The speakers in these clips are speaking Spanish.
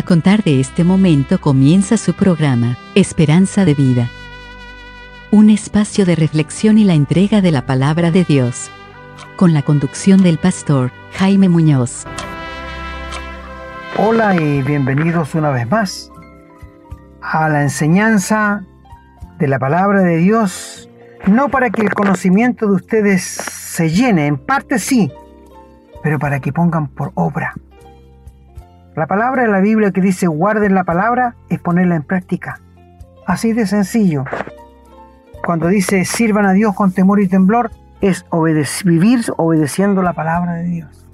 A contar de este momento comienza su programa, Esperanza de Vida. Un espacio de reflexión y la entrega de la palabra de Dios. Con la conducción del pastor Jaime Muñoz. Hola y bienvenidos una vez más a la enseñanza de la palabra de Dios, no para que el conocimiento de ustedes se llene, en parte sí, pero para que pongan por obra la palabra de la Biblia que dice guarden la palabra es ponerla en práctica. Así de sencillo. Cuando dice sirvan a Dios con temor y temblor, es vivir obedeciendo la palabra de Dios.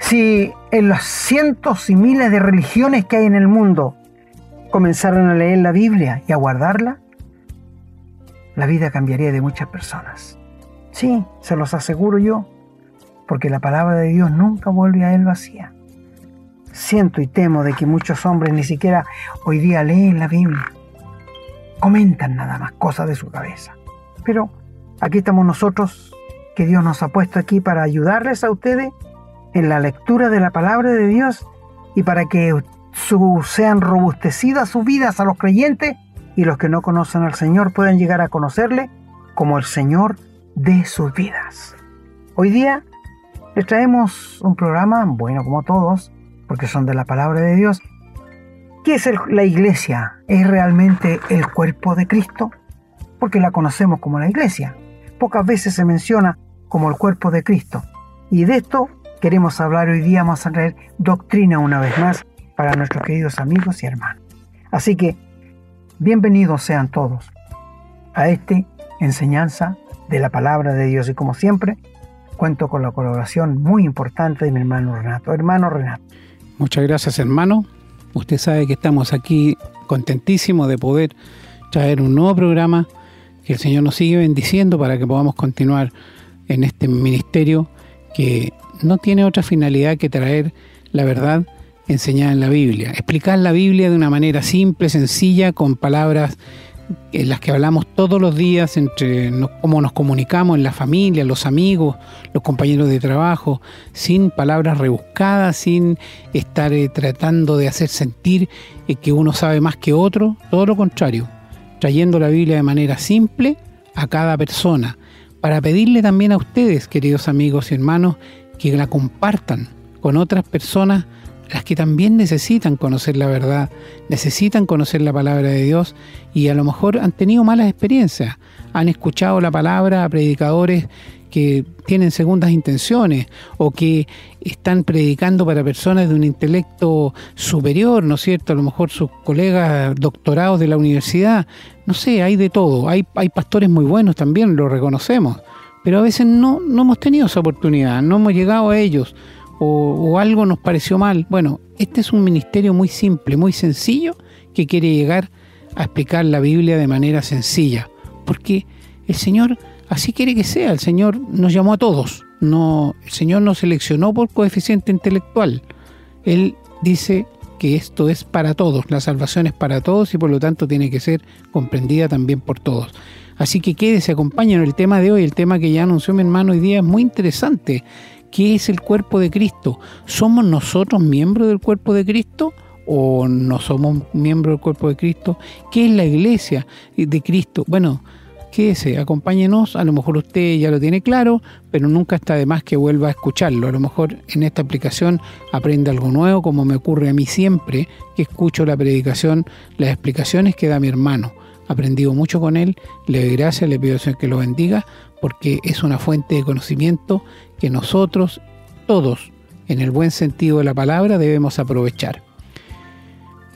Si en los cientos y miles de religiones que hay en el mundo comenzaran a leer la Biblia y a guardarla, la vida cambiaría de muchas personas. Sí, se los aseguro yo, porque la palabra de Dios nunca vuelve a él vacía siento y temo de que muchos hombres ni siquiera hoy día leen la Biblia. Comentan nada más cosas de su cabeza. Pero aquí estamos nosotros, que Dios nos ha puesto aquí para ayudarles a ustedes en la lectura de la palabra de Dios y para que sean robustecidas sus vidas a los creyentes y los que no conocen al Señor puedan llegar a conocerle como el Señor de sus vidas. Hoy día les traemos un programa, bueno como todos, porque son de la palabra de Dios. ¿Qué es la iglesia? ¿Es realmente el cuerpo de Cristo? Porque la conocemos como la iglesia. Pocas veces se menciona como el cuerpo de Cristo. Y de esto queremos hablar hoy día, vamos a traer doctrina una vez más para nuestros queridos amigos y hermanos. Así que, bienvenidos sean todos a esta enseñanza de la palabra de Dios. Y como siempre, cuento con la colaboración muy importante de mi hermano Renato. Hermano Renato. Muchas gracias hermano. Usted sabe que estamos aquí contentísimos de poder traer un nuevo programa, que el Señor nos sigue bendiciendo para que podamos continuar en este ministerio que no tiene otra finalidad que traer la verdad enseñada en la Biblia, explicar la Biblia de una manera simple, sencilla, con palabras en las que hablamos todos los días entre cómo nos comunicamos en la familia, los amigos, los compañeros de trabajo, sin palabras rebuscadas, sin estar eh, tratando de hacer sentir eh, que uno sabe más que otro, todo lo contrario, trayendo la Biblia de manera simple a cada persona, para pedirle también a ustedes, queridos amigos y hermanos, que la compartan con otras personas las que también necesitan conocer la verdad, necesitan conocer la palabra de Dios y a lo mejor han tenido malas experiencias, han escuchado la palabra a predicadores que tienen segundas intenciones o que están predicando para personas de un intelecto superior, ¿no es cierto? A lo mejor sus colegas doctorados de la universidad, no sé, hay de todo, hay, hay pastores muy buenos también, lo reconocemos, pero a veces no, no hemos tenido esa oportunidad, no hemos llegado a ellos o, algo nos pareció mal. Bueno, este es un ministerio muy simple, muy sencillo, que quiere llegar a explicar la Biblia de manera sencilla, porque el Señor así quiere que sea, el Señor nos llamó a todos, no, el Señor no seleccionó por coeficiente intelectual, Él dice que esto es para todos, la salvación es para todos y por lo tanto tiene que ser comprendida también por todos. Así que quédese, acompáñenos. El tema de hoy, el tema que ya anunció mi hermano hoy día es muy interesante. ¿Qué es el cuerpo de Cristo? ¿Somos nosotros miembros del cuerpo de Cristo? ¿O no somos miembros del cuerpo de Cristo? ¿Qué es la iglesia de Cristo? Bueno, quédese, acompáñenos, a lo mejor usted ya lo tiene claro, pero nunca está de más que vuelva a escucharlo. A lo mejor en esta aplicación aprende algo nuevo, como me ocurre a mí siempre, que escucho la predicación, las explicaciones que da mi hermano. Aprendido mucho con él, le doy gracias, le pido que lo bendiga, porque es una fuente de conocimiento que nosotros, todos, en el buen sentido de la palabra, debemos aprovechar.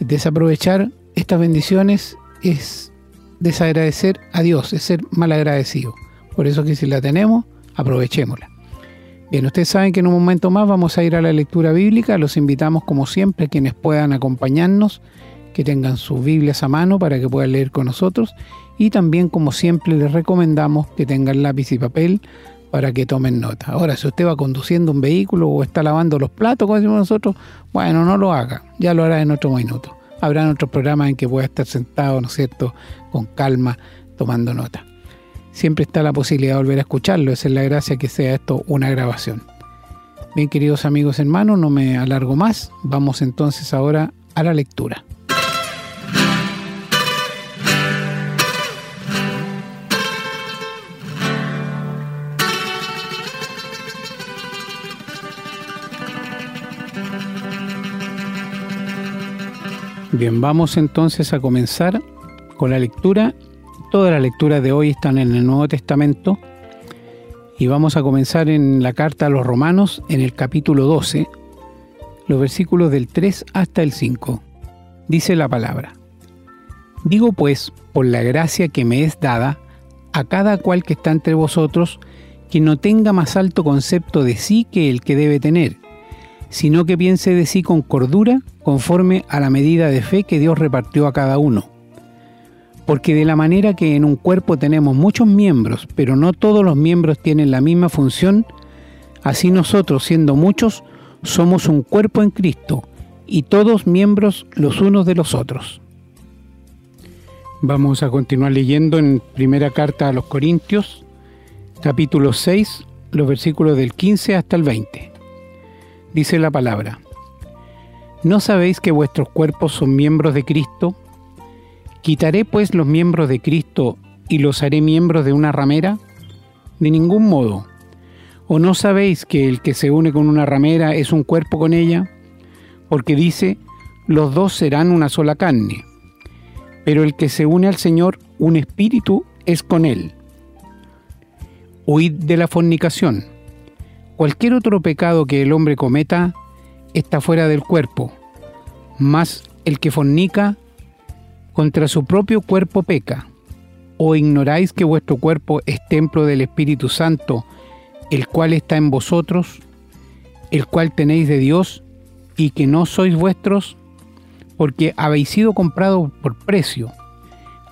Desaprovechar estas bendiciones es desagradecer a Dios, es ser malagradecido. Por eso que si la tenemos, aprovechémosla. Bien, ustedes saben que en un momento más vamos a ir a la lectura bíblica. Los invitamos como siempre, quienes puedan acompañarnos, que tengan sus Biblias a mano para que puedan leer con nosotros. Y también como siempre les recomendamos que tengan lápiz y papel para que tomen nota. Ahora, si usted va conduciendo un vehículo o está lavando los platos, como decimos nosotros, bueno, no lo haga, ya lo hará en otro minuto. Habrá otros programas en que pueda estar sentado, ¿no es cierto?, con calma, tomando nota. Siempre está la posibilidad de volver a escucharlo, esa es la gracia que sea esto una grabación. Bien, queridos amigos hermanos, no me alargo más. Vamos entonces ahora a la lectura. Bien, vamos entonces a comenzar con la lectura. Todas las lecturas de hoy están en el Nuevo Testamento y vamos a comenzar en la carta a los romanos, en el capítulo 12, los versículos del 3 hasta el 5. Dice la palabra. Digo pues, por la gracia que me es dada, a cada cual que está entre vosotros, que no tenga más alto concepto de sí que el que debe tener, sino que piense de sí con cordura, conforme a la medida de fe que Dios repartió a cada uno porque de la manera que en un cuerpo tenemos muchos miembros, pero no todos los miembros tienen la misma función, así nosotros, siendo muchos, somos un cuerpo en Cristo y todos miembros los unos de los otros. Vamos a continuar leyendo en primera carta a los Corintios, capítulo 6, los versículos del 15 hasta el 20. Dice la palabra, ¿no sabéis que vuestros cuerpos son miembros de Cristo? ¿Quitaré pues los miembros de Cristo y los haré miembros de una ramera? De ningún modo. ¿O no sabéis que el que se une con una ramera es un cuerpo con ella? Porque dice, los dos serán una sola carne. Pero el que se une al Señor, un espíritu es con él. Huid de la fornicación. Cualquier otro pecado que el hombre cometa está fuera del cuerpo, mas el que fornica contra su propio cuerpo peca. ¿O ignoráis que vuestro cuerpo es templo del Espíritu Santo, el cual está en vosotros, el cual tenéis de Dios, y que no sois vuestros? Porque habéis sido comprados por precio.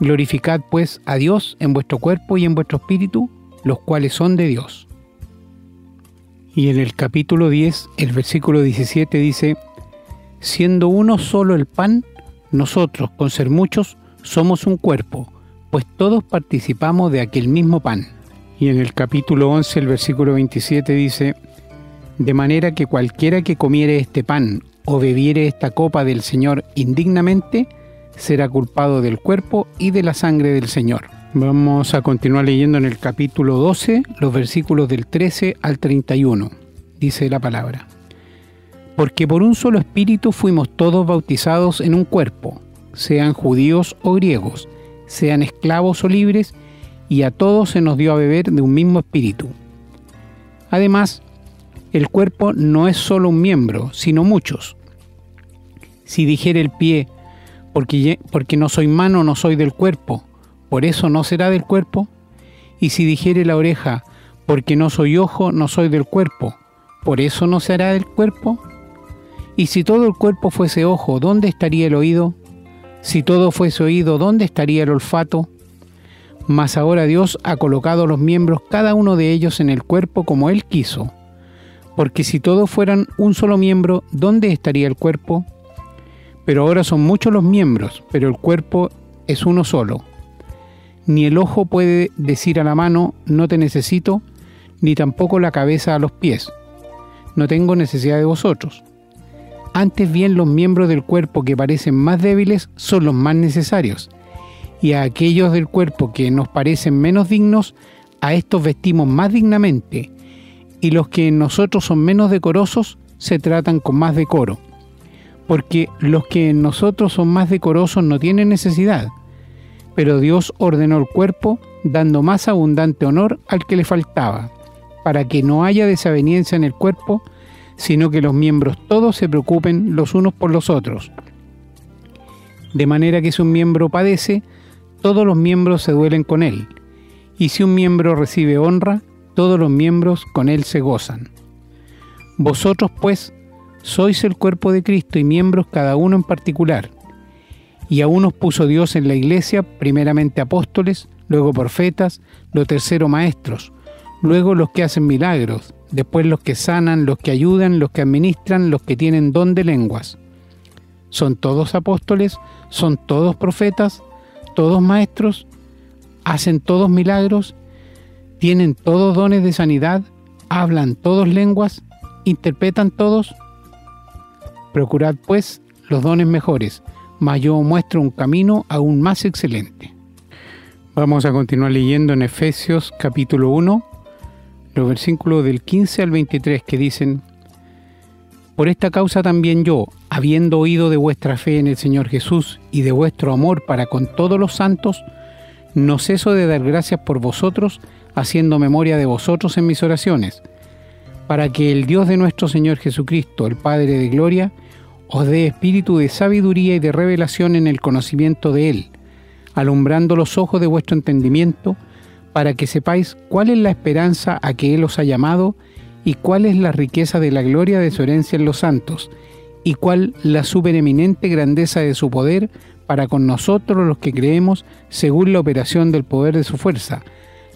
Glorificad pues a Dios en vuestro cuerpo y en vuestro espíritu, los cuales son de Dios. Y en el capítulo 10, el versículo 17 dice, siendo uno solo el pan, nosotros, con ser muchos, somos un cuerpo, pues todos participamos de aquel mismo pan. Y en el capítulo 11, el versículo 27 dice, De manera que cualquiera que comiere este pan o bebiere esta copa del Señor indignamente, será culpado del cuerpo y de la sangre del Señor. Vamos a continuar leyendo en el capítulo 12 los versículos del 13 al 31. Dice la palabra porque por un solo espíritu fuimos todos bautizados en un cuerpo, sean judíos o griegos, sean esclavos o libres, y a todos se nos dio a beber de un mismo espíritu. Además, el cuerpo no es solo un miembro, sino muchos. Si dijere el pie, porque, no soy mano, no soy del cuerpo, por eso no será del cuerpo. Y si dijere la oreja, porque no soy ojo, no soy del cuerpo, por eso no será del cuerpo. Y si todo el cuerpo fuese ojo, ¿dónde estaría el oído? Si todo fuese oído, ¿dónde estaría el olfato? Mas ahora Dios ha colocado los miembros, cada uno de ellos, en el cuerpo como Él quiso. Porque si todos fueran un solo miembro, ¿dónde estaría el cuerpo? Pero ahora son muchos los miembros, pero el cuerpo es uno solo. Ni el ojo puede decir a la mano, no te necesito, ni tampoco la cabeza a los pies, no tengo necesidad de vosotros antes bien los miembros del cuerpo que parecen más débiles son los más necesarios, y a aquellos del cuerpo que nos parecen menos dignos, a estos vestimos más dignamente, y los que en nosotros son menos decorosos se tratan con más decoro, porque los que en nosotros son más decorosos no tienen necesidad, pero Dios ordenó el cuerpo dando más abundante honor al que le faltaba, para que no haya desaveniencia en el cuerpo, sino que los miembros todos se preocupen los unos por los otros. De manera que si un miembro padece, todos los miembros se duelen con él, y si un miembro recibe honra, todos los miembros con él se gozan. Vosotros pues sois el cuerpo de Cristo y miembros cada uno en particular. Y a unos puso Dios en la iglesia, primeramente apóstoles, luego profetas, lo tercero maestros, luego los que hacen milagros, después los que sanan, los que ayudan, los que administran, los que tienen don de lenguas. Son todos apóstoles, son todos profetas, todos maestros, hacen todos milagros, tienen todos dones de sanidad, hablan todos lenguas, ¿Interpretan todos? Procurad pues los dones mejores, mas yo muestro un camino aún más excelente. Vamos a continuar leyendo en Efesios capítulo 1, los versículos del 15 al 23 que dicen, Por esta causa también yo, habiendo oído de vuestra fe en el Señor Jesús y de vuestro amor para con todos los santos, no ceso de dar gracias por vosotros, haciendo memoria de vosotros en mis oraciones, para que el Dios de nuestro Señor Jesucristo, el Padre de Gloria, os dé espíritu de sabiduría y de revelación en el conocimiento de Él, alumbrando los ojos de vuestro entendimiento, para que sepáis cuál es la esperanza a que Él os ha llamado y cuál es la riqueza de la gloria de su herencia en los santos, y cuál la supereminente grandeza de su poder para con nosotros los que creemos según la operación del poder de su fuerza,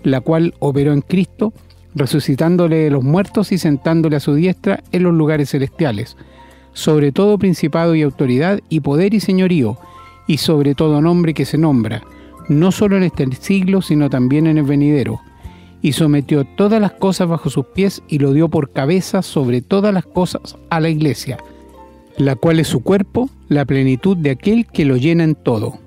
la cual operó en Cristo, resucitándole de los muertos y sentándole a su diestra en los lugares celestiales, sobre todo principado y autoridad y poder y señorío, y sobre todo nombre que se nombra, no solo en este siglo, sino también en el venidero, y sometió todas las cosas bajo sus pies y lo dio por cabeza sobre todas las cosas a la iglesia, la cual es su cuerpo, la plenitud de aquel que lo llena en todo.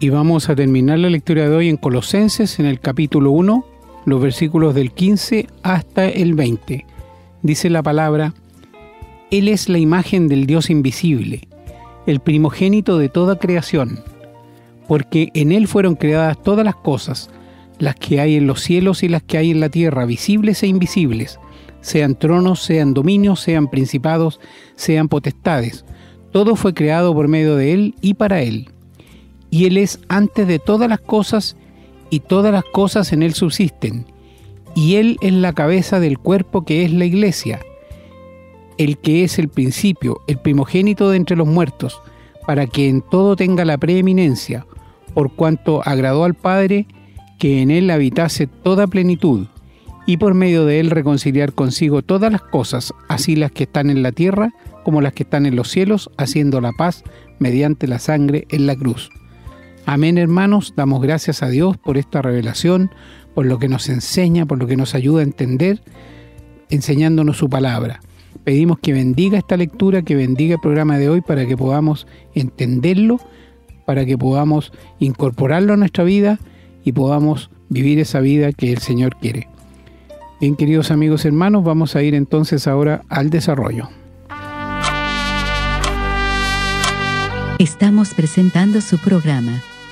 Y vamos a terminar la lectura de hoy en Colosenses, en el capítulo 1, los versículos del 15 hasta el 20. Dice la palabra, Él es la imagen del Dios invisible, el primogénito de toda creación, porque en Él fueron creadas todas las cosas, las que hay en los cielos y las que hay en la tierra, visibles e invisibles sean tronos, sean dominios, sean principados, sean potestades. Todo fue creado por medio de Él y para Él. Y Él es antes de todas las cosas, y todas las cosas en Él subsisten. Y Él es la cabeza del cuerpo que es la iglesia, el que es el principio, el primogénito de entre los muertos, para que en todo tenga la preeminencia, por cuanto agradó al Padre que en Él habitase toda plenitud y por medio de él reconciliar consigo todas las cosas, así las que están en la tierra como las que están en los cielos, haciendo la paz mediante la sangre en la cruz. Amén hermanos, damos gracias a Dios por esta revelación, por lo que nos enseña, por lo que nos ayuda a entender, enseñándonos su palabra. Pedimos que bendiga esta lectura, que bendiga el programa de hoy para que podamos entenderlo, para que podamos incorporarlo a nuestra vida y podamos vivir esa vida que el Señor quiere. Bien, queridos amigos hermanos, vamos a ir entonces ahora al desarrollo. Estamos presentando su programa,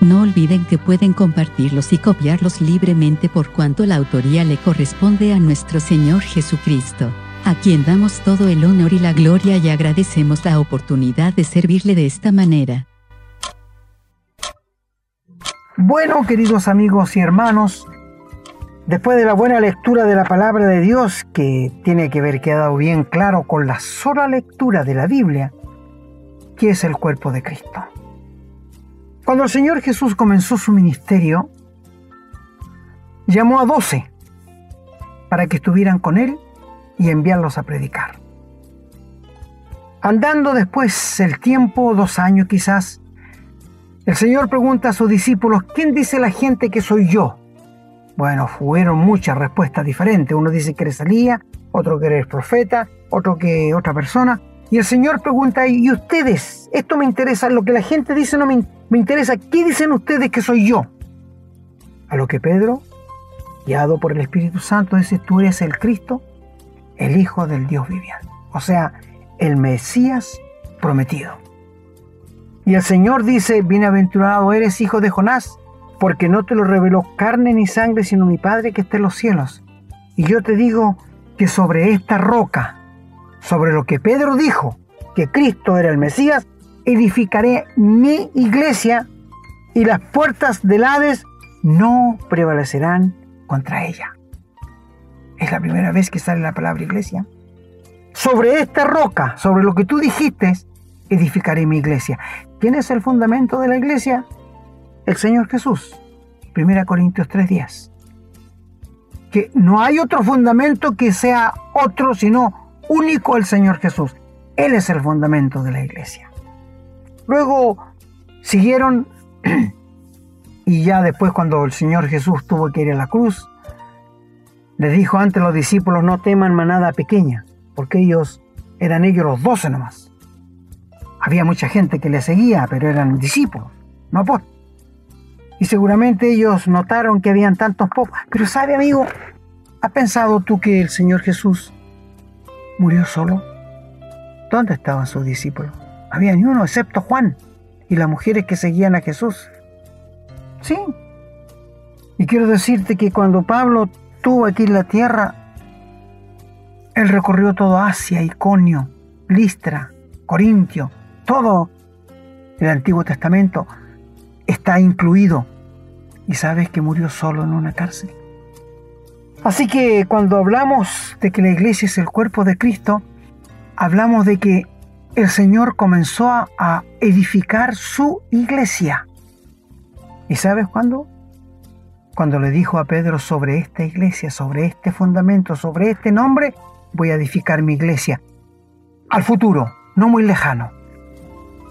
No olviden que pueden compartirlos y copiarlos libremente por cuanto la autoría le corresponde a nuestro Señor Jesucristo, a quien damos todo el honor y la gloria y agradecemos la oportunidad de servirle de esta manera. Bueno, queridos amigos y hermanos, después de la buena lectura de la palabra de Dios, que tiene que haber quedado bien claro con la sola lectura de la Biblia, que es el cuerpo de Cristo. Cuando el Señor Jesús comenzó su ministerio, llamó a doce para que estuvieran con Él y enviarlos a predicar. Andando después el tiempo, dos años quizás, el Señor pregunta a sus discípulos, ¿quién dice la gente que soy yo? Bueno, fueron muchas respuestas diferentes. Uno dice que eres Elías, otro que eres profeta, otro que otra persona. Y el Señor pregunta, ¿y ustedes? Esto me interesa, lo que la gente dice no me, me interesa. ¿Qué dicen ustedes que soy yo? A lo que Pedro, guiado por el Espíritu Santo, dice, tú eres el Cristo, el Hijo del Dios viviente. O sea, el Mesías prometido. Y el Señor dice, bienaventurado eres hijo de Jonás, porque no te lo reveló carne ni sangre, sino mi Padre que está en los cielos. Y yo te digo que sobre esta roca, sobre lo que Pedro dijo, que Cristo era el Mesías, edificaré mi iglesia y las puertas del Hades no prevalecerán contra ella. Es la primera vez que sale la palabra iglesia. sobre esta roca, sobre lo que tú dijiste, edificaré mi iglesia. ¿Quién es el fundamento de la iglesia? El Señor Jesús. 1 Corintios 3:10. Que no hay otro fundamento que sea otro, sino único el Señor Jesús. Él es el fundamento de la iglesia. Luego siguieron y ya después cuando el Señor Jesús tuvo que ir a la cruz, le dijo antes a los discípulos, no teman manada pequeña, porque ellos eran ellos los doce nomás. Había mucha gente que le seguía, pero eran discípulos, no apóstoles. Y seguramente ellos notaron que habían tantos pocos. Pero sabe, amigo, ¿has pensado tú que el Señor Jesús murió solo? ¿Dónde estaban sus discípulos? Había ni uno, excepto Juan y las mujeres que seguían a Jesús. Sí. Y quiero decirte que cuando Pablo tuvo aquí en la tierra, él recorrió todo Asia, Iconio, Listra, Corintio, todo el Antiguo Testamento está incluido. Y sabes que murió solo en una cárcel. Así que cuando hablamos de que la iglesia es el cuerpo de Cristo, hablamos de que el Señor comenzó a edificar su iglesia. ¿Y sabes cuándo? Cuando le dijo a Pedro sobre esta iglesia, sobre este fundamento, sobre este nombre, voy a edificar mi iglesia. Al futuro, no muy lejano.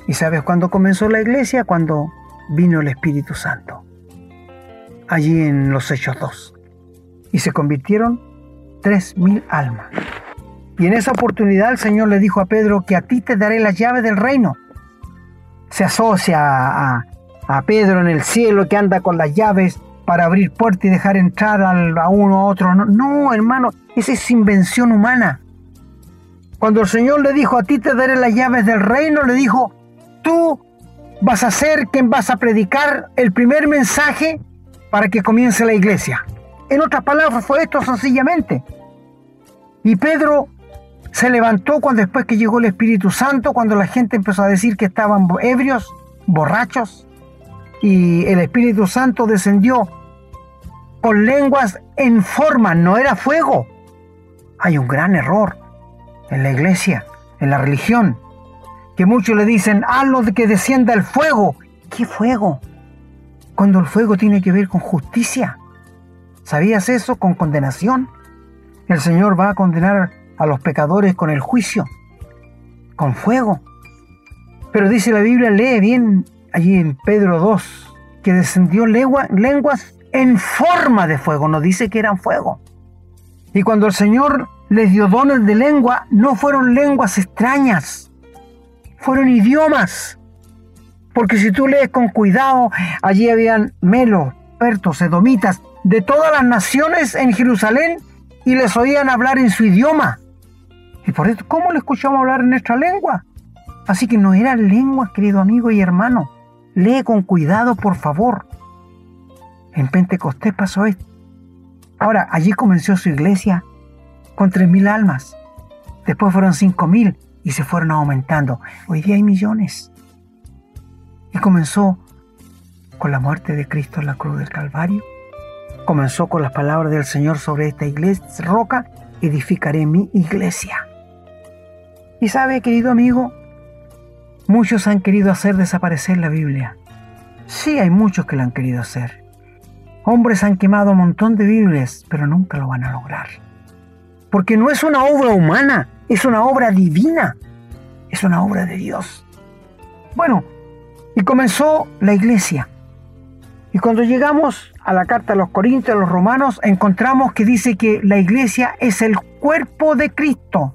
¿Y sabes cuándo comenzó la iglesia? Cuando vino el Espíritu Santo. Allí en los Hechos 2. Y se convirtieron tres mil almas. Y en esa oportunidad el Señor le dijo a Pedro que a ti te daré las llaves del reino. Se asocia a, Pedro en el cielo que anda con las llaves para abrir puertas y dejar entrar a uno a otro. No, no, hermano, esa es invención humana. Cuando el Señor le dijo, a ti te daré las llaves del reino, le dijo, tú vas a ser quien vas a predicar el primer mensaje para que comience la iglesia. En otras palabras, fue esto sencillamente. Y Pedro se levantó cuando después que llegó el Espíritu Santo, cuando la gente empezó a decir que estaban ebrios, borrachos, y el Espíritu Santo descendió con lenguas en forma, no era fuego. Hay un gran error en la iglesia, en la religión, que muchos le dicen, hazlo de que descienda el fuego. ¿Qué fuego? Cuando el fuego tiene que ver con justicia. ¿Sabías eso? Con condenación. El Señor va a condenar a los pecadores con el juicio, con fuego. Pero dice la Biblia, lee bien allí en Pedro 2, que descendió lenguas en forma de fuego, no dice que eran fuego. Y cuando el Señor les dio dones de lengua, no fueron lenguas extrañas, fueron idiomas. Porque si tú lees con cuidado, allí habían melos, pertos, edomitas, de todas las naciones en Jerusalén y les oían hablar en su idioma. Y por eso, ¿cómo le escuchamos hablar en nuestra lengua? Así que no eran lenguas, querido amigo y hermano. Lee con cuidado, por favor. En Pentecostés pasó esto. Ahora, allí comenzó su iglesia con tres mil almas. Después fueron cinco mil y se fueron aumentando. Hoy día hay millones. Y comenzó con la muerte de Cristo en la cruz del Calvario. Comenzó con las palabras del Señor sobre esta iglesia, roca, edificaré mi iglesia. Y sabe, querido amigo, muchos han querido hacer desaparecer la Biblia. Sí, hay muchos que la han querido hacer. Hombres han quemado un montón de Biblias, pero nunca lo van a lograr. Porque no es una obra humana, es una obra divina, es una obra de Dios. Bueno, y comenzó la iglesia. Y cuando llegamos a la carta a los Corintios, a los Romanos, encontramos que dice que la iglesia es el cuerpo de Cristo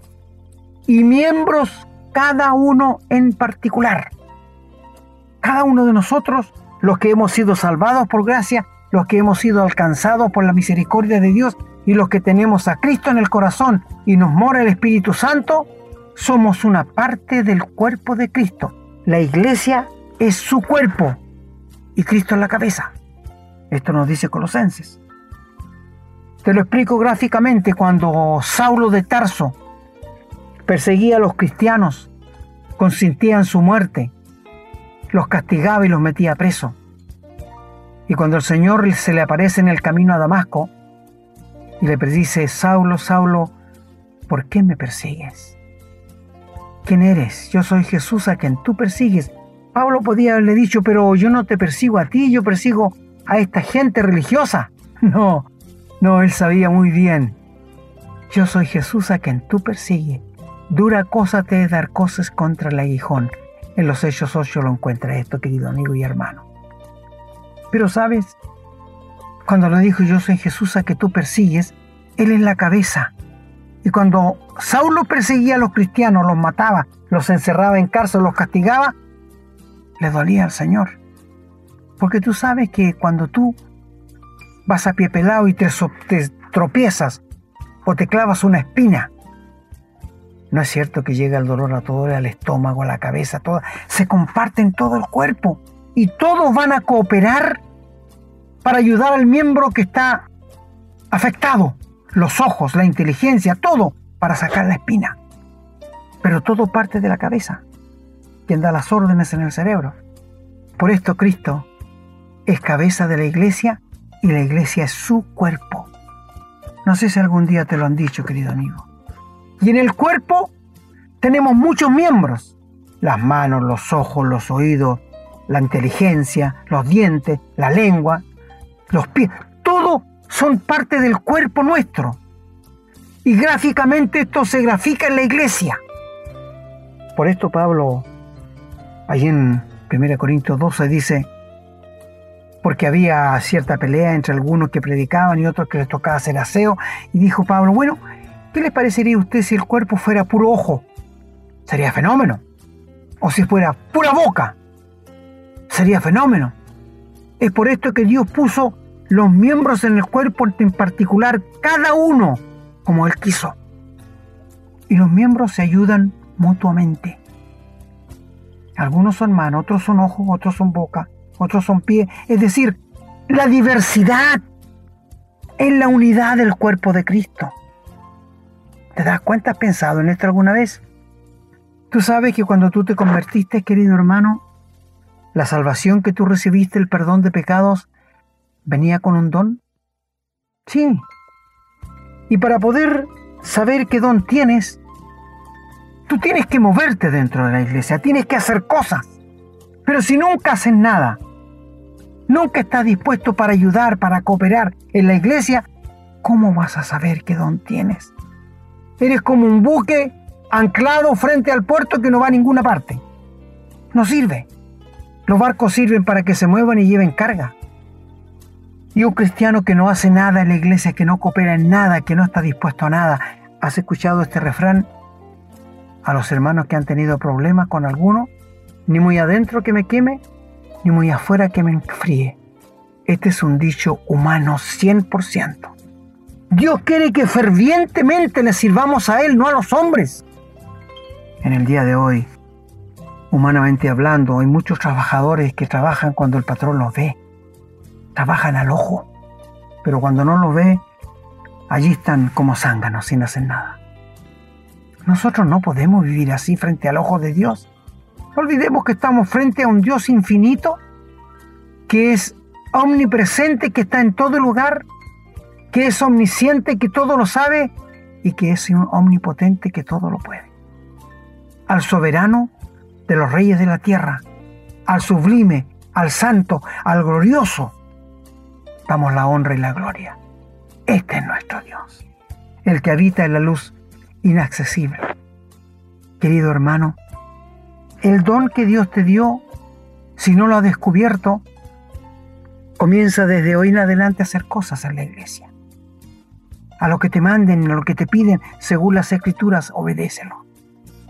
y miembros cada uno en particular. Cada uno de nosotros, los que hemos sido salvados por gracia, los que hemos sido alcanzados por la misericordia de Dios y los que tenemos a Cristo en el corazón y nos mora el Espíritu Santo, somos una parte del cuerpo de Cristo. La iglesia es su cuerpo y Cristo es la cabeza. Esto nos dice Colosenses. Te lo explico gráficamente cuando Saulo de Tarso perseguía a los cristianos, consentía en su muerte, los castigaba y los metía preso. Y cuando el Señor se le aparece en el camino a Damasco y le dice, Saulo, Saulo, ¿por qué me persigues? quién eres. Yo soy Jesús a quien tú persigues. Pablo podía haberle dicho, pero yo no te persigo a ti, yo persigo a esta gente religiosa. No, no, él sabía muy bien. Yo soy Jesús a quien tú persigues. Dura cosa te es dar cosas contra el aguijón. En los Hechos 8 lo encuentra esto, querido amigo y hermano. Pero sabes, cuando lo dijo yo soy Jesús a que tú persigues, él es la cabeza. Y cuando Saulo perseguía a los cristianos, los mataba, los encerraba en cárcel, los castigaba, le dolía al Señor. Porque tú sabes que cuando tú vas a pie pelado y te, tropiezas o te clavas una espina, no es cierto que llega el dolor a todo, al estómago, a la cabeza, toda, se comparte en todo el cuerpo y todos van a cooperar para ayudar al miembro que está afectado, los ojos, la inteligencia, todo para sacar la espina. Pero todo parte de la cabeza, quien da las órdenes en el cerebro. Por esto Cristo es cabeza de la iglesia y la iglesia es su cuerpo. No sé si algún día te lo han dicho, querido amigo. Y en el cuerpo tenemos muchos miembros. Las manos, los ojos, los oídos, la inteligencia, los dientes, la lengua, los pies. Todo son parte del cuerpo nuestro. Y gráficamente esto se grafica en la iglesia. Por esto Pablo, allí en 1 Corintios 12, dice, porque había cierta pelea entre algunos que predicaban y otros que les tocaba hacer aseo, y dijo Pablo, bueno, ¿qué les parecería a usted si el cuerpo fuera puro ojo? Sería fenómeno. O si fuera pura boca, sería fenómeno. Es por esto que Dios puso los miembros en el cuerpo en particular, cada uno como Él quiso. Y los miembros se ayudan mutuamente. Algunos son manos, otros son ojos, otros son boca, otros son pies. Es decir, la diversidad es la unidad del cuerpo de Cristo. ¿Te das cuenta? ¿Has pensado en esto alguna vez? Tú sabes que cuando tú te convertiste, querido hermano, la salvación que tú recibiste, el perdón de pecados, venía con un don. Sí. Y para poder saber qué don tienes, tú tienes que moverte dentro de la iglesia, tienes que hacer cosas. Pero si nunca haces nada, nunca estás dispuesto para ayudar, para cooperar en la iglesia, ¿cómo vas a saber qué don tienes? Eres como un buque anclado frente al puerto que no va a ninguna parte. No sirve. Los barcos sirven para que se muevan y lleven carga. Y un cristiano que no hace nada en la iglesia, que no coopera en nada, que no está dispuesto a nada. ¿Has escuchado este refrán? A los hermanos que han tenido problemas con alguno, ni muy adentro que me queme, ni muy afuera que me enfríe. Este es un dicho humano 100%. Dios quiere que fervientemente le sirvamos a Él, no a los hombres. En el día de hoy, humanamente hablando, hay muchos trabajadores que trabajan cuando el patrón los ve. Trabajan al ojo. Pero cuando no los ve, allí están como zánganos sin hacer nada. Nosotros no podemos vivir así frente al ojo de Dios. Olvidemos que estamos frente a un Dios infinito, que es omnipresente, que está en todo lugar, que es omnisciente, que todo lo sabe y que es omnipotente, que todo lo puede. Al soberano de los reyes de la tierra, al sublime, al santo, al glorioso, damos la honra y la gloria. Este es nuestro Dios, el que habita en la luz inaccesible. Querido hermano, el don que Dios te dio, si no lo has descubierto, comienza desde hoy en adelante a hacer cosas en la iglesia. A lo que te manden, a lo que te piden, según las escrituras, obedécelo.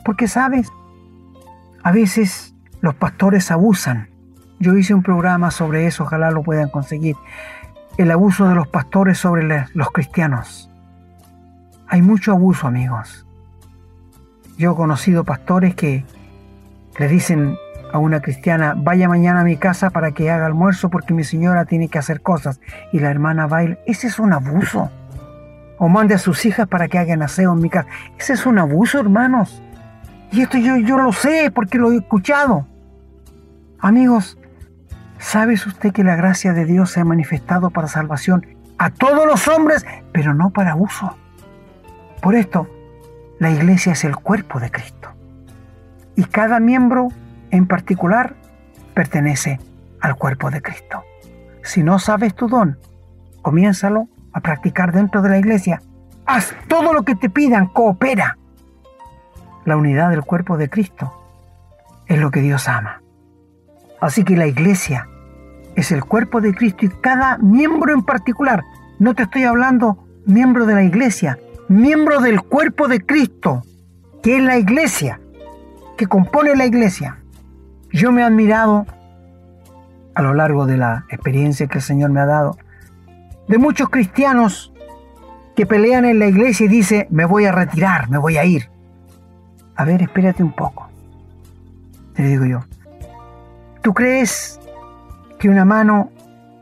Porque sabes, a veces los pastores abusan. Yo hice un programa sobre eso, ojalá lo puedan conseguir. El abuso de los pastores sobre los cristianos. Hay mucho abuso, amigos. Yo he conocido pastores que le dicen a una cristiana, vaya mañana a mi casa para que haga almuerzo porque mi señora tiene que hacer cosas. Y la hermana baila. Ese es un abuso. O mande a sus hijas para que hagan aseo en mi casa. Ese es un abuso, hermanos. Y esto yo, yo lo sé porque lo he escuchado. Amigos, ¿sabes usted que la gracia de Dios se ha manifestado para salvación a todos los hombres, pero no para abuso? Por esto, la iglesia es el cuerpo de Cristo. y cada miembro en particular pertenece al cuerpo de Cristo. Si no sabes tu don, comiénzalo a practicar dentro de la iglesia. Haz todo lo que te pidan, coopera. La unidad del cuerpo de Cristo es lo que Dios ama. Así que la iglesia es el cuerpo de Cristo y cada miembro en particular, no te estoy hablando miembro de la iglesia, miembro del cuerpo de Cristo, que es la iglesia, que compone la iglesia. Yo me he admirado a lo largo de la experiencia que el Señor me ha dado, de muchos cristianos que pelean en la iglesia y dicen, me voy a retirar, me voy a ir. A ver, espérate un poco. Te digo yo, ¿tú crees que una mano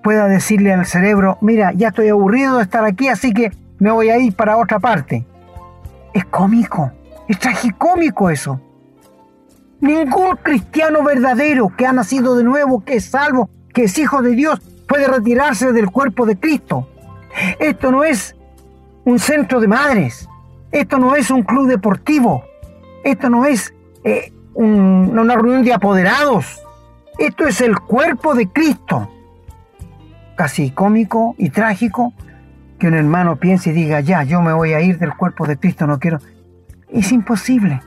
pueda decirle al cerebro, mira, ya estoy aburrido de estar aquí, así que me voy a ir para otra parte? Es cómico, es tragicómico eso. Ningún cristiano verdadero que ha nacido de nuevo, que es salvo, que es hijo de Dios, puede retirarse del cuerpo de Cristo. Esto no es un centro de madres. Esto no es un club deportivo. Esto no es eh, una reunión de apoderados. Esto es el cuerpo de Cristo. Casi cómico y trágico que un hermano piense y diga, ya, yo me voy a ir del cuerpo de Cristo, no quiero. Es imposible.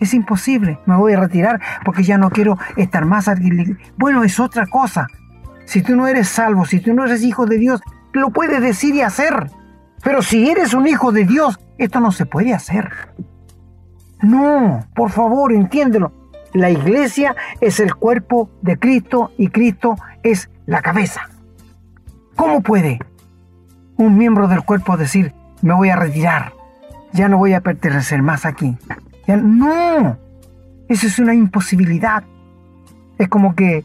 Es imposible, me voy a retirar porque ya no quiero estar más. Bueno, es otra cosa. Si tú no eres salvo, si tú no eres hijo de Dios, lo puedes decir y hacer. Pero si eres un hijo de Dios, esto no se puede hacer. No, por favor, entiéndelo. La iglesia es el cuerpo de Cristo y Cristo es la cabeza. ¿Cómo puede un miembro del cuerpo decir, me voy a retirar, ya no voy a pertenecer más aquí? No, eso es una imposibilidad. Es como que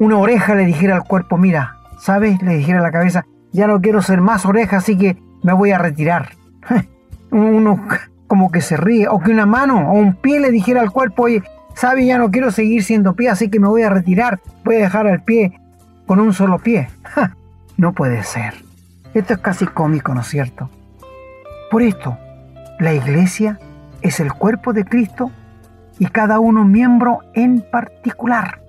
una oreja le dijera al cuerpo, mira, ¿sabes? Le dijera a la cabeza, ya no quiero ser más oreja, así que me voy a retirar. Uno como que se ríe. O que una mano o un pie le dijera al cuerpo, oye, ¿sabes? Ya no quiero seguir siendo pie, así que me voy a retirar. Voy a dejar al pie con un solo pie. No puede ser. Esto es casi cómico, ¿no es cierto? Por esto, la iglesia es el cuerpo de Cristo y cada uno miembro en particular.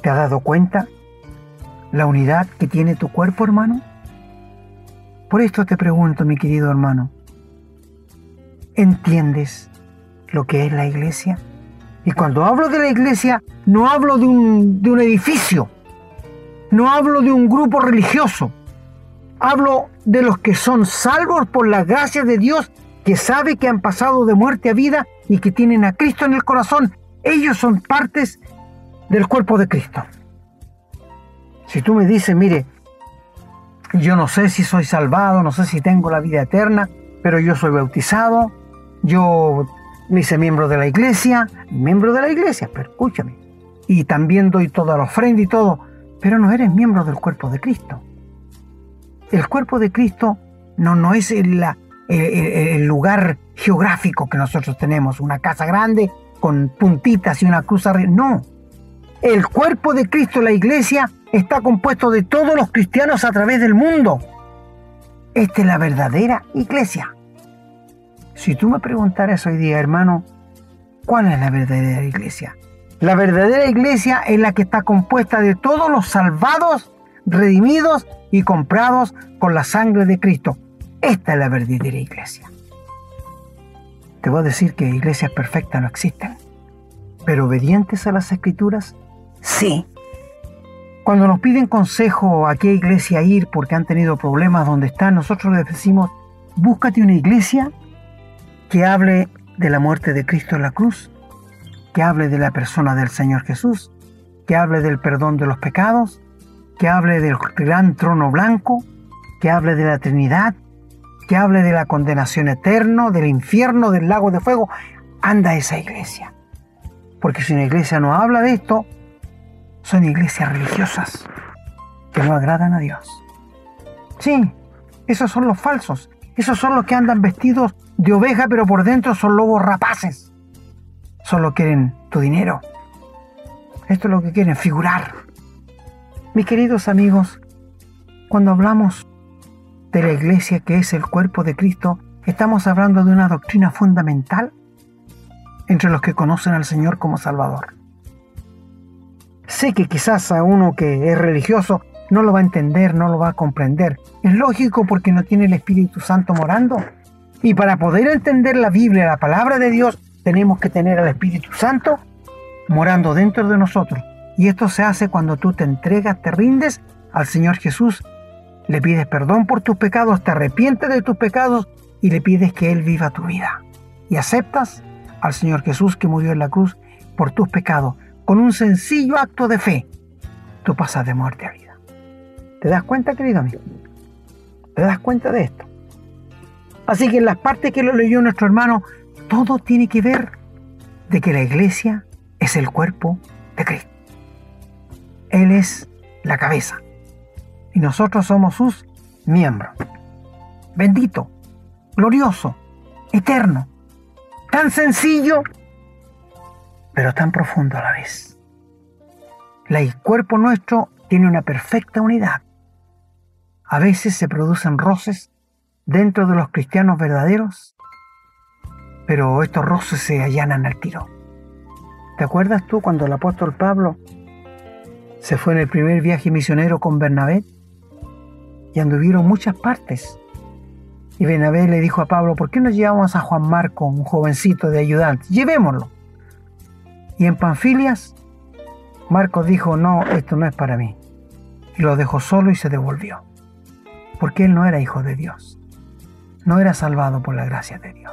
¿Te has dado cuenta la unidad que tiene tu cuerpo, hermano? Por esto te pregunto, mi querido hermano, ¿entiendes lo que es la iglesia? Y cuando hablo de la iglesia, no hablo de un, de un edificio, no hablo de un grupo religioso, hablo de los que son salvos por la gracia de Dios que sabe que han pasado de muerte a vida y que tienen a Cristo en el corazón. Ellos son partes del cuerpo de Cristo. Si tú me dices, mire, yo no sé si soy salvado, no sé si tengo la vida eterna, pero yo soy bautizado, yo me hice miembro de la iglesia, miembro de la iglesia, pero escúchame, y también doy toda la ofrenda y todo, pero no eres miembro del cuerpo de Cristo. El cuerpo de Cristo no, no es la, el lugar geográfico que nosotros tenemos, una casa grande con puntitas y una cruz arriba. No. El cuerpo de Cristo, la iglesia, está compuesto de todos los cristianos a través del mundo. Esta es la verdadera iglesia. Si tú me preguntaras hoy día, hermano, ¿cuál es la verdadera iglesia? La verdadera iglesia es la que está compuesta de todos los salvados, redimidos y comprados con la sangre de Cristo. Esta es la verdadera iglesia. Te voy a decir que iglesias perfectas no existen, pero obedientes a las escrituras, sí. Cuando nos piden consejo a qué iglesia ir porque han tenido problemas donde están, nosotros les decimos, búscate una iglesia que hable de la muerte de Cristo en la cruz, que hable de la persona del Señor Jesús, que hable del perdón de los pecados, que hable del gran trono blanco, que hable de la Trinidad, que hable de la condenación eterna, del infierno, del lago de fuego, anda esa iglesia. Porque si una iglesia no habla de esto, son iglesias religiosas que no agradan a Dios. Sí, esos son los falsos. Esos son los que andan vestidos de oveja, pero por dentro son lobos rapaces. Solo quieren tu dinero. Esto es lo que quieren, figurar. Mis queridos amigos, cuando hablamos de la iglesia que es el cuerpo de Cristo, estamos hablando de una doctrina fundamental entre los que conocen al Señor como Salvador. Sé que quizás a uno que es religioso no lo va a entender, no lo va a comprender. Es lógico porque no tiene el Espíritu Santo morando. Y para poder entender la Biblia, la palabra de Dios, tenemos que tener al Espíritu Santo morando dentro de nosotros. Y esto se hace cuando tú te entregas, te rindes al Señor Jesús, le pides perdón por tus pecados, te arrepientes de tus pecados y le pides que Él viva tu vida. Y aceptas al Señor Jesús que murió en la cruz por tus pecados. Con un sencillo acto de fe, tú pasas de muerte a vida. ¿Te das cuenta, querido amigo? ¿Te das cuenta de esto? Así que en las partes que lo leyó nuestro hermano, todo tiene que ver de que la iglesia es el cuerpo de Cristo. Él es la cabeza y nosotros somos sus miembros. Bendito, glorioso, eterno, tan sencillo, pero tan profundo a la vez. El cuerpo nuestro tiene una perfecta unidad. A veces se producen roces dentro de los cristianos verdaderos, pero estos roces se allanan al tiro. ¿Te acuerdas tú cuando el apóstol Pablo se fue en el primer viaje misionero con Bernabé? Y anduvieron muchas partes. Y Bernabé le dijo a Pablo, ¿por qué no llevamos a Juan Marco, un jovencito de ayudante? Llevémoslo. Y en Panfilias, Marcos dijo, no, esto no es para mí. Y lo dejó solo y se devolvió. Porque él no era hijo de Dios. No era salvado por la gracia de Dios.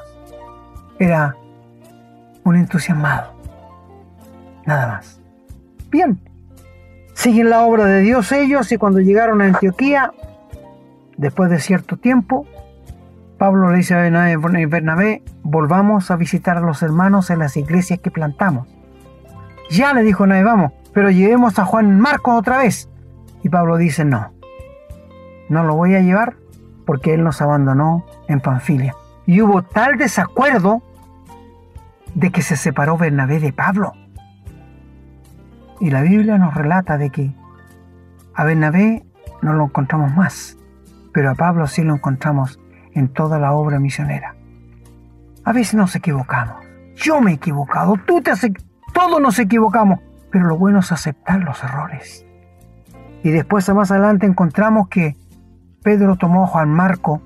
Era un entusiasmado. Nada más. Bien. Siguen la obra de Dios ellos y cuando llegaron a Antioquía, después de cierto tiempo, Pablo le dice a Bernabé, volvamos a visitar a los hermanos en las iglesias que plantamos. Ya le dijo Nae, vamos, pero llevemos a Juan Marcos otra vez. Y Pablo dice, no, no lo voy a llevar porque él nos abandonó en Panfilia. Y hubo tal desacuerdo de que se separó Bernabé de Pablo. Y la Biblia nos relata de que a Bernabé no lo encontramos más, pero a Pablo sí lo encontramos en toda la obra misionera. A veces nos equivocamos. Yo me he equivocado, tú te has todos nos equivocamos, pero lo bueno es aceptar los errores. Y después más adelante encontramos que Pedro tomó a Juan Marco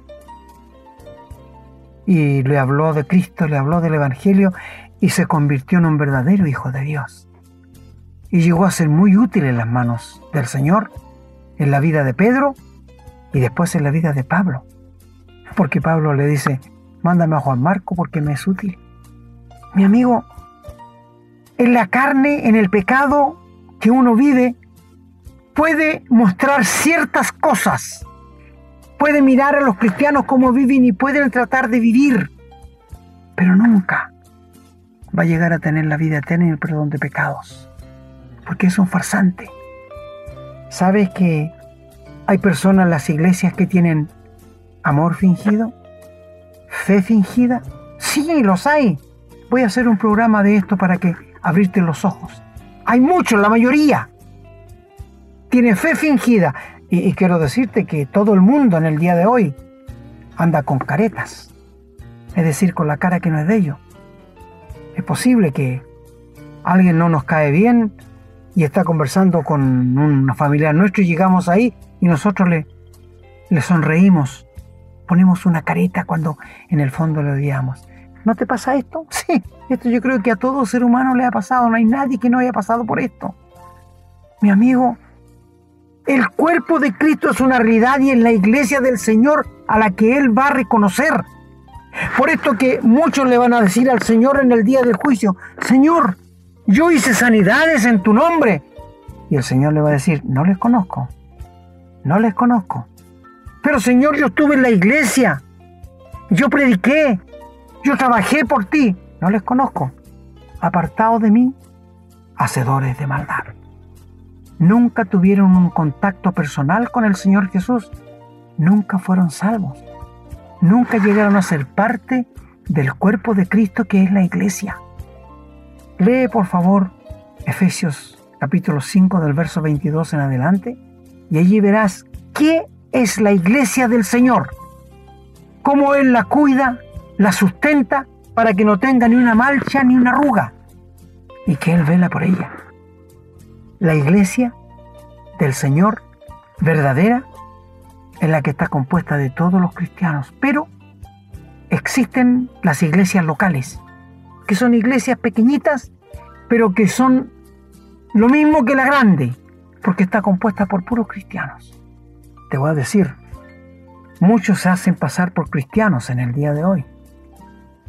y le habló de Cristo, le habló del Evangelio y se convirtió en un verdadero hijo de Dios. Y llegó a ser muy útil en las manos del Señor, en la vida de Pedro y después en la vida de Pablo. Porque Pablo le dice, mándame a Juan Marco porque me es útil. Mi amigo, en la carne, en el pecado que uno vive, puede mostrar ciertas cosas. Puede mirar a los cristianos cómo viven y pueden tratar de vivir, pero nunca va a llegar a tener la vida eterna y el perdón de pecados, porque es un farsante. ¿Sabes que hay personas en las iglesias que tienen amor fingido? ¿Fe fingida? Sí, los hay. Voy a hacer un programa de esto para que abrirte los ojos. Hay muchos, la mayoría. Tiene fe fingida. Y, quiero decirte que todo el mundo en el día de hoy anda con caretas. Es decir, con la cara que no es de ellos. Es posible que alguien no nos cae bien y está conversando con una familiar nuestro y llegamos ahí y nosotros le, le sonreímos. Ponemos una careta cuando en el fondo le odiamos. ¿No te pasa esto? Sí, esto yo creo que a todo ser humano le ha pasado. No hay nadie que no haya pasado por esto. Mi amigo, el cuerpo de Cristo es una realidad y es la iglesia del Señor a la que Él va a reconocer. Por esto que muchos le van a decir al Señor en el día del juicio, Señor, yo hice sanidades en tu nombre. Y el Señor le va a decir, no les conozco, no les conozco. Pero Señor, yo estuve en la iglesia, yo prediqué, yo trabajé por ti, no les conozco. Apartados de mí, hacedores de maldad. Nunca tuvieron un contacto personal con el Señor Jesús. Nunca fueron salvos. Nunca llegaron a ser parte del cuerpo de Cristo que es la iglesia. Lee por favor Efesios capítulo 5 del verso 22 en adelante y allí verás qué es la iglesia del Señor, cómo Él la cuida, la sustenta para que no tenga ni una mancha ni una arruga, y que Él vela por ella. La iglesia del Señor verdadera es la que está compuesta de todos los cristianos, pero existen las iglesias locales, que son iglesias pequeñitas, pero que son lo mismo que la grande, porque está compuesta por puros cristianos. Te voy a decir, muchos se hacen pasar por cristianos en el día de hoy.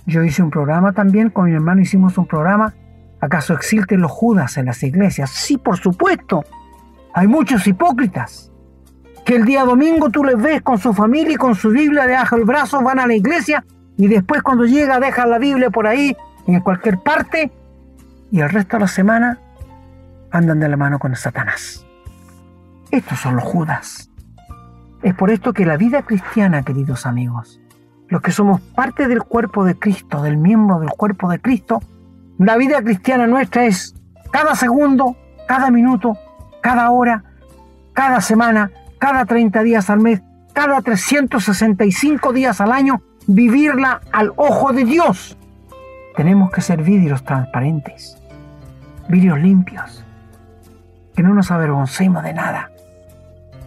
Yo hice un programa también, con mi hermano hicimos un programa. ¿Acaso existen los judas en las iglesias? Sí, por supuesto. Hay muchos hipócritas que el día domingo tú les ves con su familia y con su Biblia debajo el brazo, van a la iglesia y después cuando llega dejan la Biblia por ahí, en cualquier parte, y el resto de la semana andan de la mano con Satanás. Estos son los judas. Es por esto que la vida cristiana, queridos amigos, los que somos parte del cuerpo de Cristo, del miembro del cuerpo de Cristo, la vida cristiana nuestra es cada segundo, cada minuto, cada hora, cada semana, cada 30 días al mes, cada 365 días al año, vivirla al ojo de Dios. Tenemos que ser vidrios transparentes, vidrios limpios, que no nos avergoncemos de nada,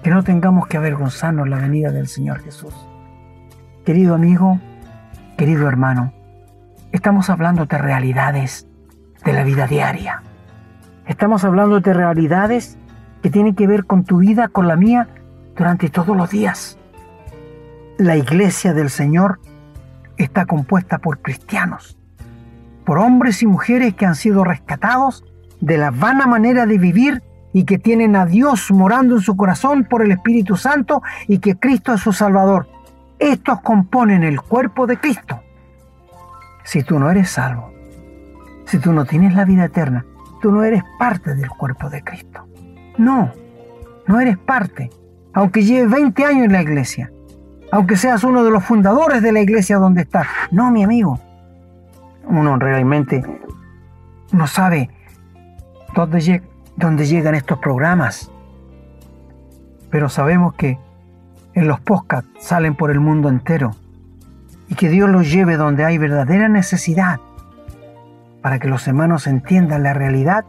que no tengamos que avergonzarnos la venida del Señor Jesús. Querido amigo, querido hermano, estamos hablando de realidades de la vida diaria. Estamos hablando de realidades que tienen que ver con tu vida, con la mía, durante todos los días. La iglesia del Señor está compuesta por cristianos, por hombres y mujeres que han sido rescatados de la vana manera de vivir y que tienen a Dios morando en su corazón por el Espíritu Santo y que Cristo es su Salvador. Estos componen el cuerpo de Cristo. Si tú no eres salvo, si tú no tienes la vida eterna, tú no eres parte del cuerpo de Cristo. No, no eres parte, aunque lleves 20 años en la iglesia, aunque seas uno de los fundadores de la iglesia donde estás. No, mi amigo. Uno realmente no sabe dónde, llegan estos programas, pero sabemos que en los podcasts salen por el mundo entero y que Dios los lleve donde hay verdadera necesidad para que los hermanos entiendan la realidad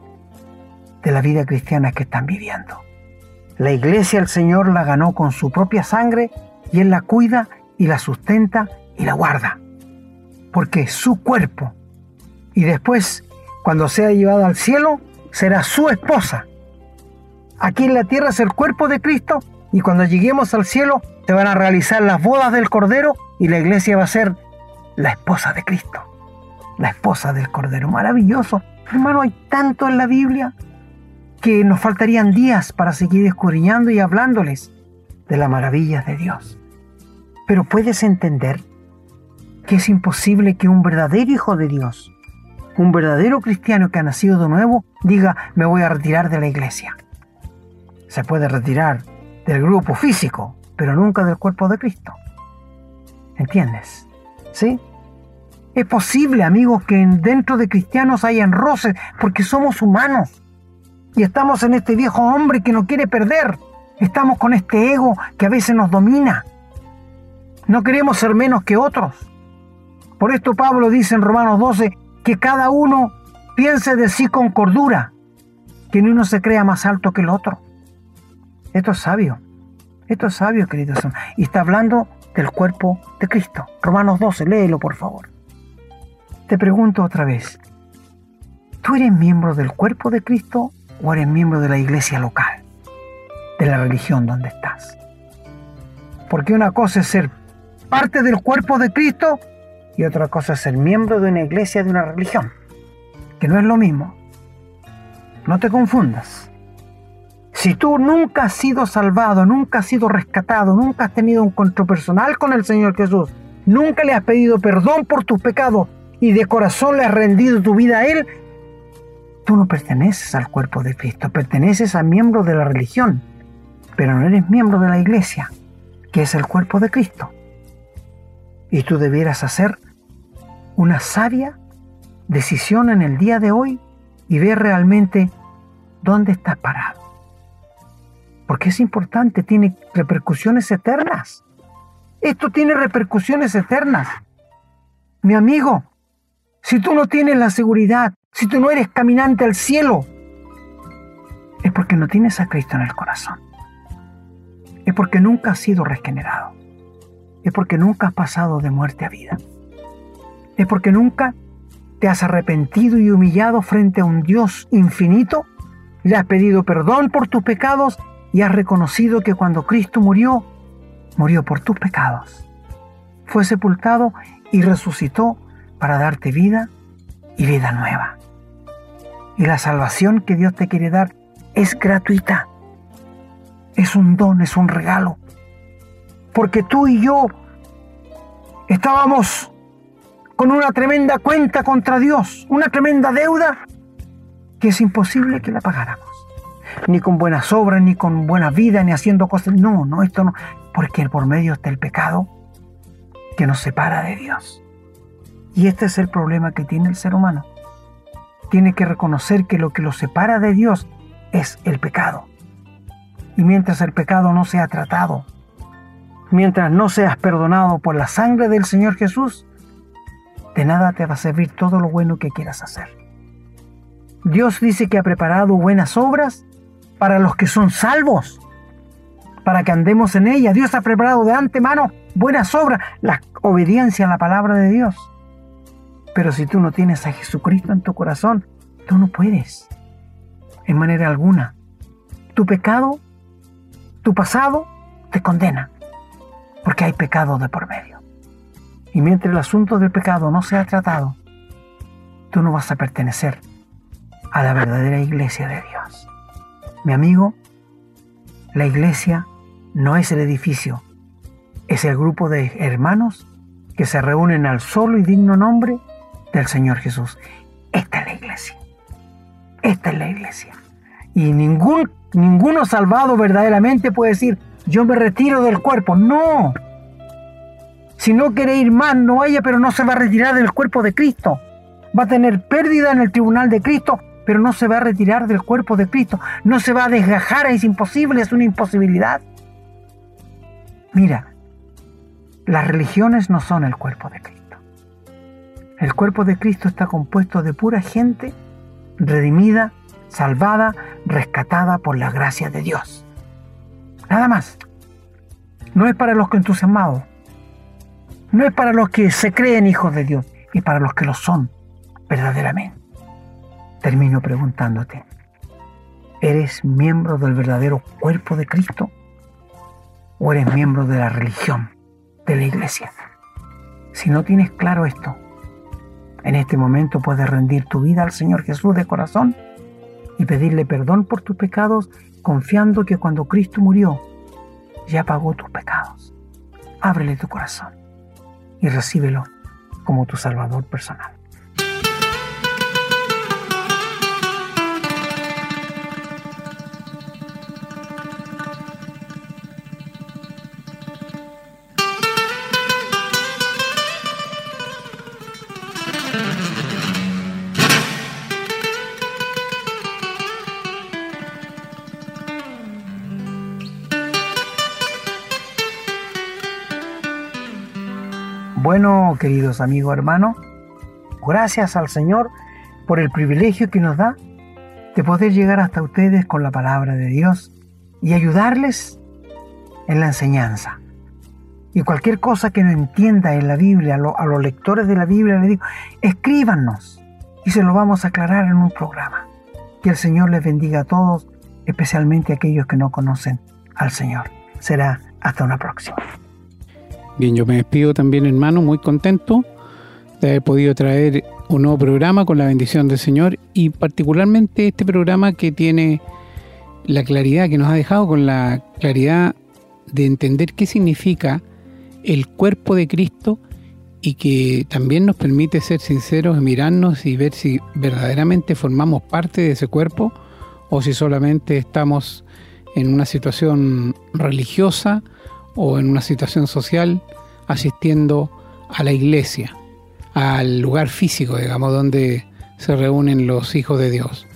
de la vida cristiana que están viviendo. La iglesia el Señor la ganó con su propia sangre y Él la cuida y la sustenta y la guarda, porque es su cuerpo. Y después, cuando sea llevada al cielo, será su esposa. Aquí en la tierra es el cuerpo de Cristo y cuando lleguemos al cielo se van a realizar las bodas del Cordero y la iglesia va a ser la esposa de Cristo, la esposa del Cordero. Maravilloso. Hermano, hay tanto en la Biblia que nos faltarían días para seguir escudriñando y hablándoles de las maravillas de Dios. Pero puedes entender que es imposible que un verdadero hijo de Dios, un verdadero cristiano que ha nacido de nuevo, diga, me voy a retirar de la iglesia. Se puede retirar del grupo físico, pero nunca del cuerpo de Cristo. ¿Entiendes? ¿Sí? Es posible, amigos, que dentro de cristianos hayan roces, porque somos humanos. Y estamos en este viejo hombre que no quiere perder. Estamos con este ego que a veces nos domina. No queremos ser menos que otros. Por esto Pablo dice en Romanos 12 que cada uno piense de sí con cordura, que ni uno se crea más alto que el otro. Esto es sabio. Esto es sabio, queridos. Y está hablando del cuerpo de Cristo. Romanos 12, léelo por favor. Te pregunto otra vez. ¿Tú eres miembro del cuerpo de Cristo o eres miembro de la iglesia local? De la religión donde estás. Porque una cosa es ser parte del cuerpo de Cristo y otra cosa es ser miembro de una iglesia, de una religión. Que no es lo mismo. No te confundas. Si tú nunca has sido salvado, nunca has sido rescatado, nunca has tenido un encuentro personal con el Señor Jesús, nunca le has pedido perdón por tus pecados y de corazón le has rendido tu vida a Él, tú no perteneces al cuerpo de Cristo, perteneces a miembro de la religión, pero no eres miembro de la iglesia, que es el cuerpo de Cristo. Y tú debieras hacer una sabia decisión en el día de hoy y ver realmente dónde estás parado porque es importante, tiene repercusiones eternas. Esto tiene repercusiones eternas. Mi amigo, si tú no tienes la seguridad, si tú no eres caminante al cielo, es porque no tienes a Cristo en el corazón. Es porque nunca has sido regenerado. Es porque nunca has pasado de muerte a vida. Es porque nunca te has arrepentido y humillado frente a un Dios infinito, le has pedido perdón por tus pecados y has reconocido que cuando Cristo murió, murió por tus pecados. Fue sepultado y resucitó para darte vida y vida nueva. Y la salvación que Dios te quiere dar es gratuita. Es un don, es un regalo. Porque tú y yo estábamos con una tremenda cuenta contra Dios, una tremenda deuda que es imposible que la pagáramos. Ni con buenas obras, ni con buena vida, ni haciendo cosas. No, no, esto no. Porque por medio está el pecado que nos separa de Dios. Y este es el problema que tiene el ser humano. Tiene que reconocer que lo que lo separa de Dios es el pecado. Y mientras el pecado no sea tratado, mientras no seas perdonado por la sangre del Señor Jesús, de nada te va a servir todo lo bueno que quieras hacer. Dios dice que ha preparado buenas obras para los que son salvos, para que andemos en ellas. Dios ha preparado de antemano buenas obras, la obediencia a la palabra de Dios. Pero si tú no tienes a Jesucristo en tu corazón, tú no puedes, en manera alguna. Tu pecado, tu pasado, te condena, porque hay pecado de por medio. Y mientras el asunto del pecado no sea tratado, tú no vas a pertenecer a la verdadera iglesia de Dios. Mi amigo, la iglesia no es el edificio, es el grupo de hermanos que se reúnen al solo y digno nombre del Señor Jesús. Esta es la iglesia. Esta es la iglesia. Y ningún, ninguno salvado verdaderamente puede decir, yo me retiro del cuerpo. No, si no quiere ir más, no vaya, pero no se va a retirar del cuerpo de Cristo. Va a tener pérdida en el tribunal de Cristo, pero no se va a retirar del cuerpo de Cristo. No se va a desgajar, es imposible, es una imposibilidad. Mira, las religiones no son el cuerpo de Cristo. El cuerpo de Cristo está compuesto de pura gente redimida, salvada, rescatada por la gracia de Dios. Nada más. No es para los entusiasmados, no es para los que se creen hijos de Dios, y para los que lo son verdaderamente. Termino preguntándote, ¿eres miembro del verdadero cuerpo de Cristo o eres miembro de la religión, de la iglesia? Si no tienes claro esto, en este momento puedes rendir tu vida al Señor Jesús de corazón y pedirle perdón por tus pecados, confiando que cuando Cristo murió, ya pagó tus pecados. Ábrele tu corazón y recíbelo como tu Salvador personal. Bueno, queridos amigos hermanos, gracias al Señor por el privilegio que nos da de poder llegar hasta ustedes con la palabra de Dios y ayudarles en la enseñanza. Y cualquier cosa que no entienda en la Biblia, a, los lectores de la Biblia les digo, escríbanos y se lo vamos a aclarar en un programa. Que el Señor les bendiga a todos, especialmente a aquellos que no conocen al Señor. Será hasta una próxima. Bien, yo me despido también, hermano, muy contento de haber podido traer un nuevo programa con la bendición del Señor y particularmente este programa que tiene la claridad que nos ha dejado con la claridad de entender qué significa el cuerpo de Cristo y que también nos permite ser sinceros, mirarnos y ver si verdaderamente formamos parte de ese cuerpo o si solamente estamos en una situación religiosa o en una situación social asistiendo a la iglesia, al lugar físico, digamos, donde se reúnen los hijos de Dios.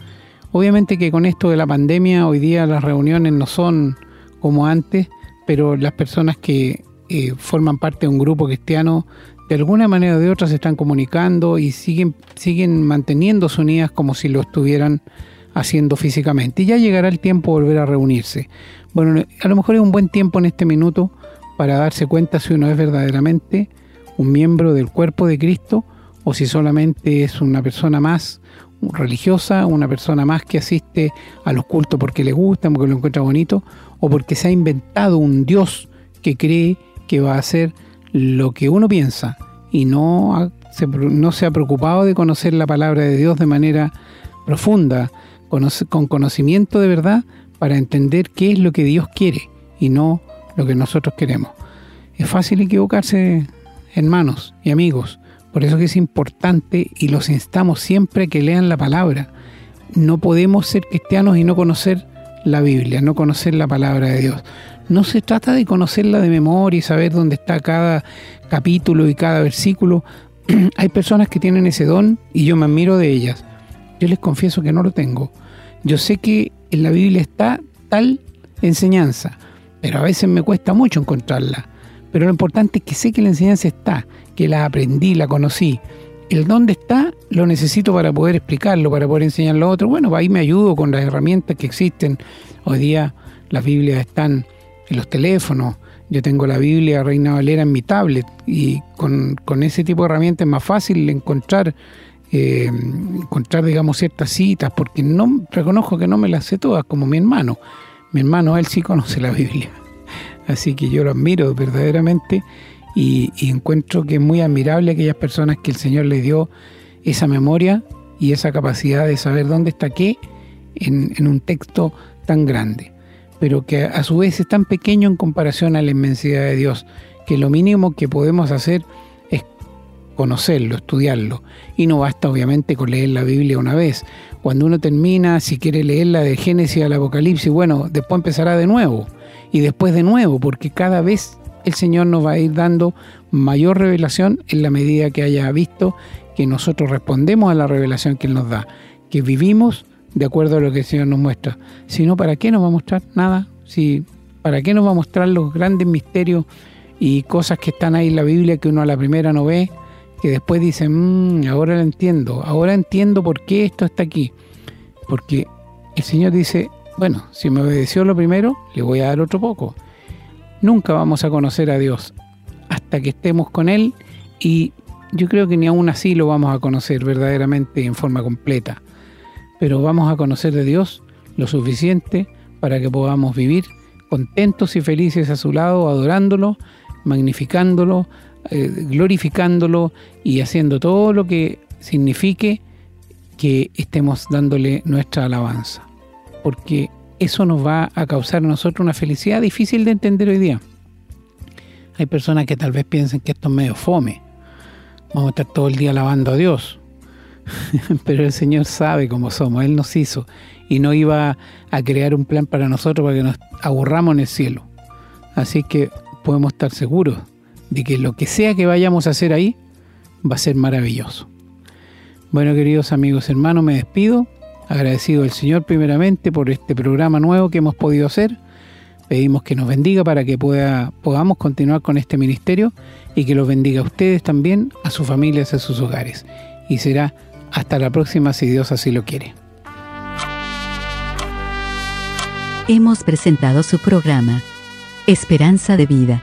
Obviamente que con esto de la pandemia hoy día las reuniones no son como antes, pero las personas que eh, forman parte de un grupo cristiano de alguna manera o de otra se están comunicando y siguen, siguen manteniéndose unidas como si lo estuvieran haciendo físicamente. Y ya llegará el tiempo de volver a reunirse. Bueno, a lo mejor es un buen tiempo en este minuto para darse cuenta si uno es verdaderamente un miembro del cuerpo de Cristo o si solamente es una persona más religiosa, una persona más que asiste a los cultos porque le gusta, porque lo encuentra bonito, o porque se ha inventado un Dios que cree que va a hacer lo que uno piensa y no, se, no se ha preocupado de conocer la palabra de Dios de manera profunda, con conocimiento de verdad, para entender qué es lo que Dios quiere y no lo que nosotros queremos. Es fácil equivocarse, hermanos y amigos, por eso es importante y los instamos siempre a que lean la palabra. No podemos ser cristianos y no conocer la Biblia, no conocer la palabra de Dios. No se trata de conocerla de memoria y saber dónde está cada capítulo y cada versículo. Hay personas que tienen ese don y yo me admiro de ellas. Yo les confieso que no lo tengo. Yo sé que en la Biblia está tal enseñanza, pero a veces me cuesta mucho encontrarla. Pero lo importante es que sé que la enseñanza está, que la aprendí, la conocí. El dónde está lo necesito para poder explicarlo, para poder enseñarlo a otro. Bueno, ahí me ayudo con las herramientas que existen. Hoy día las Biblias están en los teléfonos. Yo tengo la Biblia Reina Valera en mi tablet y con, ese tipo de herramientas es más fácil encontrar, eh, encontrar, digamos, ciertas citas, porque no reconozco que no me las sé todas, como mi hermano. Mi hermano, él sí conoce la Biblia. Así que yo lo admiro verdaderamente y, encuentro que es muy admirable aquellas personas que el Señor les dio esa memoria y esa capacidad de saber dónde está qué en un texto tan grande pero que a su vez es tan pequeño en comparación a la inmensidad de Dios, que lo mínimo que podemos hacer conocerlo, estudiarlo. Y no basta obviamente con leer la Biblia una vez. Cuando uno termina, si quiere leerla de Génesis al Apocalipsis, bueno, después empezará de nuevo. Y después de nuevo, porque cada vez el Señor nos va a ir dando mayor revelación en la medida que haya visto que nosotros respondemos a la revelación que Él nos da, que vivimos de acuerdo a lo que el Señor nos muestra. Si no, ¿para qué nos va a mostrar nada? Si, ¿Para qué nos va a mostrar los grandes misterios y cosas que están ahí en la Biblia que uno a la primera no ve, que después dice, mmm, ahora lo entiendo, ahora entiendo por qué esto está aquí? Porque el Señor dice, bueno, si me obedeció lo primero, le voy a dar otro poco. Nunca vamos a conocer a Dios hasta que estemos con Él y yo creo que ni aún así lo vamos a conocer verdaderamente en forma completa pero vamos a conocer de Dios lo suficiente para que podamos vivir contentos y felices a su lado, adorándolo, magnificándolo, eh, glorificándolo y haciendo todo lo que signifique que estemos dándole nuestra alabanza. Porque eso nos va a causar a nosotros una felicidad difícil de entender hoy día. Hay personas que tal vez piensen que esto es medio fome. Vamos a estar todo el día alabando a Dios. pero el Señor sabe cómo somos, Él nos hizo y no iba a crear un plan para nosotros para que nos aburramos en el cielo. Así que podemos estar seguros de que lo que sea que vayamos a hacer ahí va a ser maravilloso. Bueno, queridos amigos hermanos, me despido, agradecido al Señor primeramente por este programa nuevo que hemos podido hacer. Pedimos que nos bendiga para que pueda, podamos continuar con este ministerio y que los bendiga a ustedes también, a sus familias, a sus hogares. Y será hasta la próxima si Dios así lo quiere. Hemos presentado su programa, Esperanza de Vida,